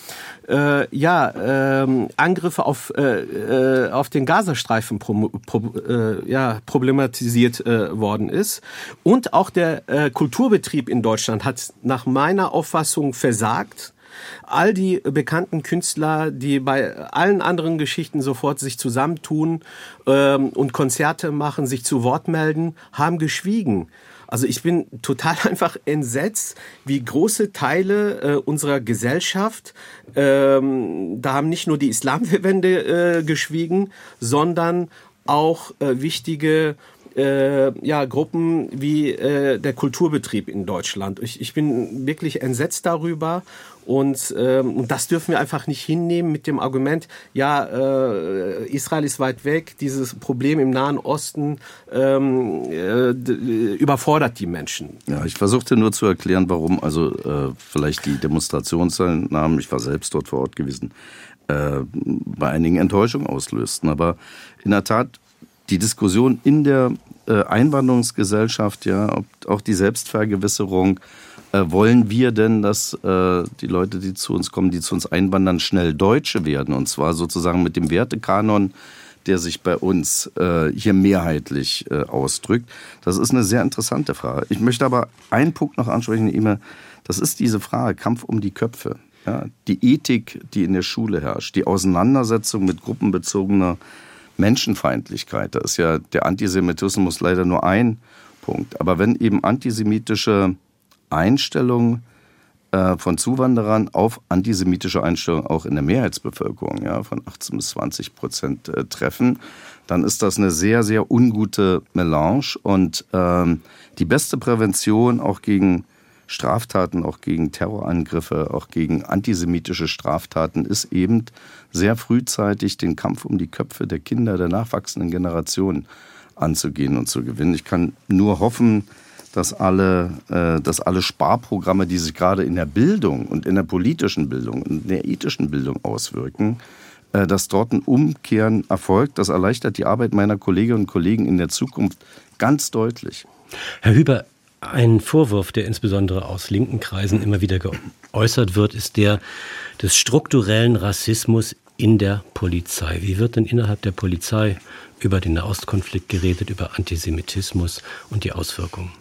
S5: äh, ja, ähm, Angriffe auf, äh, äh, auf den Gazastreifen pro, pro, äh, ja, problematisiert äh, worden ist. Und auch der äh, Kulturbetrieb in Deutschland hat nach meiner Auffassung versagt all die bekannten Künstler, die bei allen anderen Geschichten sofort sich zusammentun ähm, und Konzerte machen, sich zu Wort melden, haben geschwiegen. Also ich bin total einfach entsetzt, wie große Teile äh, unserer Gesellschaft, ähm, da haben nicht nur die Islamverbände äh, geschwiegen, sondern auch äh, wichtige äh, ja, Gruppen wie äh, der Kulturbetrieb in Deutschland. Ich, ich bin wirklich entsetzt darüber und, ähm, das dürfen wir einfach nicht hinnehmen mit dem Argument, ja, äh, Israel ist weit weg, dieses Problem im Nahen Osten ähm, äh, überfordert die Menschen.
S3: Ja, ich versuchte nur zu erklären, warum also äh, vielleicht die Demonstrationsteilnahmen, ich war selbst dort vor Ort gewesen, äh, bei einigen Enttäuschung auslösten. Aber in der Tat die Diskussion in der äh, Einwanderungsgesellschaft, ja, auch die Selbstvergewisserung, äh, wollen wir denn, dass äh, die Leute, die zu uns kommen, die zu uns einwandern, schnell Deutsche werden? Und zwar sozusagen mit dem Wertekanon, der sich bei uns äh, hier mehrheitlich äh, ausdrückt. Das ist eine sehr interessante Frage. Ich möchte aber einen Punkt noch ansprechen, immer. Das ist diese Frage, Kampf um die Köpfe. Ja, die Ethik, die in der Schule herrscht, die Auseinandersetzung mit gruppenbezogener Menschenfeindlichkeit. Da ist ja der Antisemitismus leider nur ein Punkt. Aber wenn eben antisemitische Einstellungen äh, von Zuwanderern auf antisemitische Einstellungen auch in der Mehrheitsbevölkerung ja, von 18 bis 20 Prozent äh, treffen, dann ist das eine sehr, sehr ungute Melange. Und ähm, die beste Prävention auch gegen Straftaten, auch gegen Terrorangriffe, auch gegen antisemitische Straftaten ist eben sehr frühzeitig den Kampf um die Köpfe der Kinder der nachwachsenden Generation anzugehen und zu gewinnen. Ich kann nur hoffen, dass alle, äh, dass alle Sparprogramme, die sich gerade in der Bildung und in der politischen Bildung und in der ethischen Bildung auswirken, äh, dass dort ein Umkehren erfolgt. Das erleichtert die Arbeit meiner Kolleginnen und Kollegen in der Zukunft ganz deutlich.
S2: Herr Hüber, ein Vorwurf, der insbesondere aus linken Kreisen immer wieder geäußert wird, ist der des strukturellen Rassismus in der Polizei. Wie wird denn innerhalb der Polizei über den Nahostkonflikt geredet, über Antisemitismus und die Auswirkungen?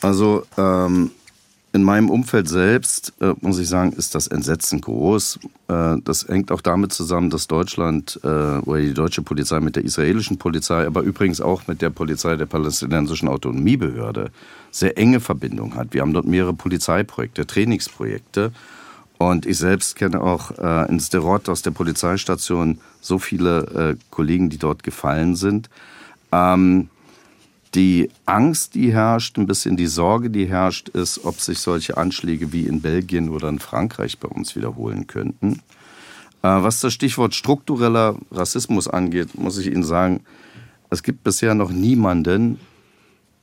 S3: Also ähm, in meinem Umfeld selbst, äh, muss ich sagen, ist das Entsetzen groß. Äh, das hängt auch damit zusammen, dass Deutschland äh, oder die deutsche Polizei mit der israelischen Polizei, aber übrigens auch mit der Polizei der palästinensischen Autonomiebehörde sehr enge Verbindung hat. Wir haben dort mehrere Polizeiprojekte, Trainingsprojekte. Und ich selbst kenne auch äh, in Sderot aus der Polizeistation so viele äh, Kollegen, die dort gefallen sind. Ähm, die Angst, die herrscht, ein bisschen die Sorge, die herrscht, ist, ob sich solche Anschläge wie in Belgien oder in Frankreich bei uns wiederholen könnten. was das Stichwort struktureller Rassismus angeht, muss ich Ihnen sagen, es gibt bisher noch niemanden,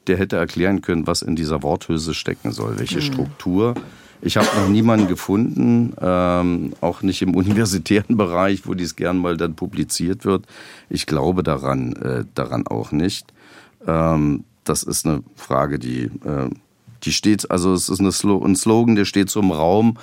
S3: der hätte erklären können, was in dieser Worthülse stecken soll, welche mhm. Struktur. Ich habe noch niemanden gefunden, ähm, auch nicht im universitären Bereich, wo dies gern mal dann publiziert wird. Ich glaube daran, äh, daran auch nicht. Ähm, das ist eine Frage, die, äh, die steht, also es ist eine Slo ein Slogan, der steht so im Raum.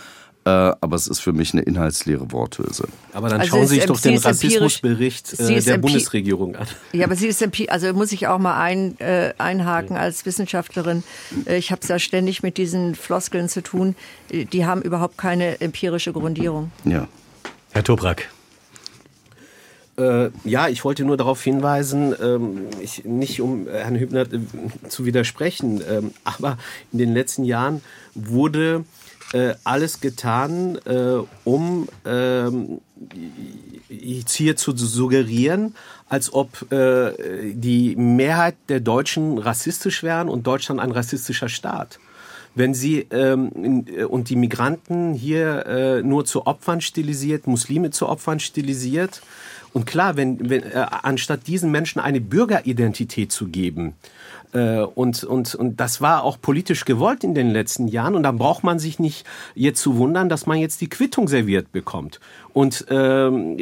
S3: Äh, aber es ist für mich eine inhaltsleere Worthülse.
S5: Aber dann also schauen Sie sich doch den Rassismusbericht äh, der Bundesregierung an.
S4: Ja, aber sie ist also muss ich auch mal ein, äh, einhaken als Wissenschaftlerin. Äh, ich habe es ja ständig mit diesen Floskeln zu tun. Äh, die haben überhaupt keine empirische Grundierung.
S2: Ja. Herr Tobrak.
S5: Äh, ja, ich wollte nur darauf hinweisen, ähm, ich, nicht um Herrn Hübner äh, zu widersprechen, ähm, aber in den letzten Jahren wurde äh, alles getan, äh, um ähm, hier zu suggerieren, als ob äh, die Mehrheit der Deutschen rassistisch wären und Deutschland ein rassistischer Staat wenn sie ähm, äh, und die Migranten hier äh, nur zu Opfern stilisiert, Muslime zu Opfern stilisiert. Und klar, wenn, wenn äh, anstatt diesen Menschen eine Bürgeridentität zu geben, äh, und, und, und das war auch politisch gewollt in den letzten Jahren. Und dann braucht man sich nicht jetzt zu wundern, dass man jetzt die Quittung serviert bekommt. Und ähm,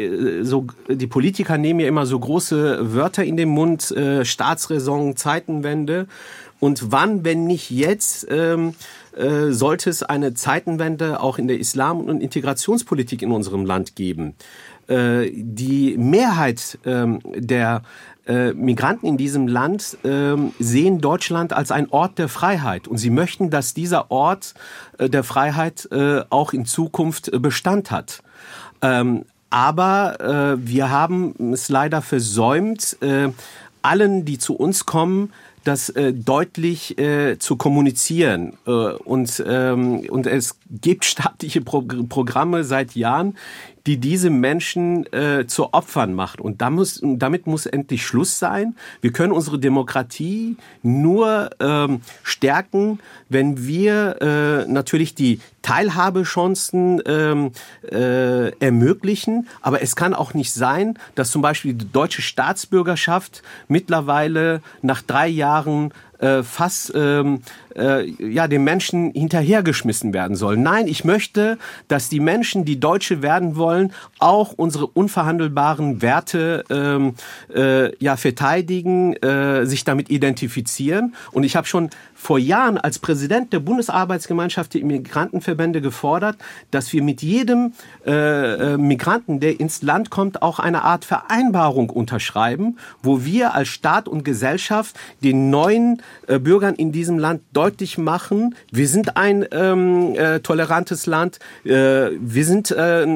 S5: so die Politiker nehmen ja immer so große Wörter in den Mund, äh, Staatsräson, Zeitenwende. Und wann, wenn nicht jetzt, ähm, äh, sollte es eine Zeitenwende auch in der Islam- und Integrationspolitik in unserem Land geben? Äh, die Mehrheit ähm, der äh, Migranten in diesem Land äh, sehen Deutschland als ein Ort der Freiheit und sie möchten, dass dieser Ort äh, der Freiheit äh, auch in Zukunft äh, Bestand hat. Ähm, aber äh, wir haben es leider versäumt, äh, allen, die zu uns kommen, das äh, deutlich äh, zu kommunizieren. Äh, und, ähm, und es gibt staatliche Pro Programme seit Jahren, die diese Menschen äh, zu Opfern macht. Und muss, damit muss endlich Schluss sein. Wir können unsere Demokratie nur ähm, stärken, wenn wir äh, natürlich die Teilhabechancen ähm, äh, ermöglichen. Aber es kann auch nicht sein, dass zum Beispiel die deutsche Staatsbürgerschaft mittlerweile nach drei Jahren äh, fast ähm, äh, ja den Menschen hinterhergeschmissen werden soll. Nein, ich möchte, dass die Menschen, die Deutsche werden wollen, auch unsere unverhandelbaren Werte ähm, äh, ja verteidigen, äh, sich damit identifizieren. Und ich habe schon vor Jahren als Präsident der Bundesarbeitsgemeinschaft der Immigrantenverbände gefordert, dass wir mit jedem äh, äh, Migranten, der ins Land kommt, auch eine Art Vereinbarung unterschreiben, wo wir als Staat und Gesellschaft den neuen äh, Bürgern in diesem Land deutlich machen, wir sind ein ähm, äh, tolerantes Land, äh, wir sind äh,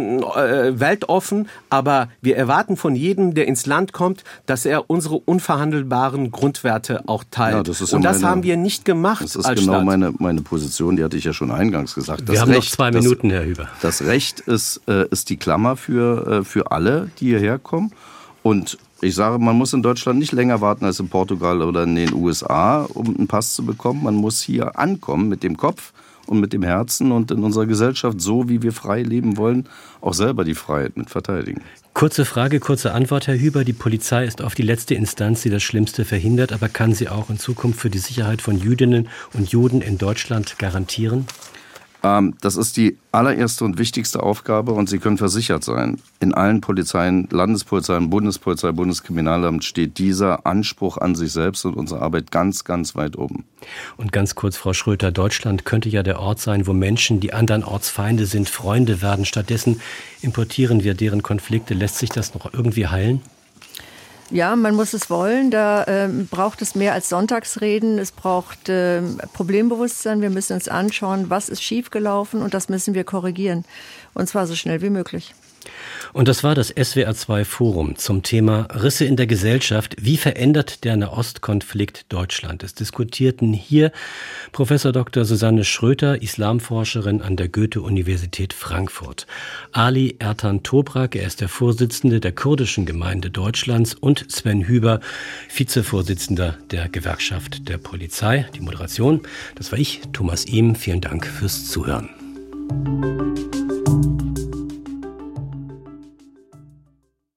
S5: weltoffen, aber wir erwarten von jedem, der ins Land kommt, dass er unsere unverhandelbaren Grundwerte auch teilt. Ja, das und das haben wir nicht gemacht.
S3: Das ist genau meine, meine Position, die hatte ich ja schon eingangs gesagt.
S2: Das wir haben Recht, noch zwei Minuten, das, Herr Hüber.
S3: Das Recht ist, äh, ist die Klammer für, äh, für alle, die hierher kommen. Und ich sage, man muss in Deutschland nicht länger warten als in Portugal oder in den USA, um einen Pass zu bekommen. Man muss hier ankommen mit dem Kopf und mit dem Herzen und in unserer Gesellschaft, so wie wir frei leben wollen, auch selber die Freiheit mit verteidigen.
S2: Kurze Frage, kurze Antwort, Herr Hüber. Die Polizei ist oft die letzte Instanz, die das Schlimmste verhindert, aber kann sie auch in Zukunft für die Sicherheit von Jüdinnen und Juden in Deutschland garantieren?
S3: Ähm, das ist die allererste und wichtigste Aufgabe und Sie können versichert sein. In allen Polizeien, Landespolizeien, Bundespolizei, Bundeskriminalamt steht dieser Anspruch an sich selbst und unsere Arbeit ganz, ganz weit oben.
S2: Und ganz kurz, Frau Schröter, Deutschland könnte ja der Ort sein, wo Menschen, die anderen Ortsfeinde sind, Freunde werden. Stattdessen importieren wir deren Konflikte. Lässt sich das noch irgendwie heilen?
S4: Ja, man muss es wollen. Da ähm, braucht es mehr als Sonntagsreden. Es braucht ähm, Problembewusstsein. Wir müssen uns anschauen, was ist schiefgelaufen und das müssen wir korrigieren. Und zwar so schnell wie möglich.
S2: Und das war das SWR2 Forum zum Thema Risse in der Gesellschaft. Wie verändert der Nahostkonflikt Deutschland? Es diskutierten hier Professor Dr. Susanne Schröter, Islamforscherin an der Goethe-Universität Frankfurt. Ali Ertan Tobrak, er ist der Vorsitzende der kurdischen Gemeinde Deutschlands und Sven Hüber, Vizevorsitzender der Gewerkschaft der Polizei. Die Moderation, das war ich, Thomas Ihm. Vielen Dank fürs Zuhören.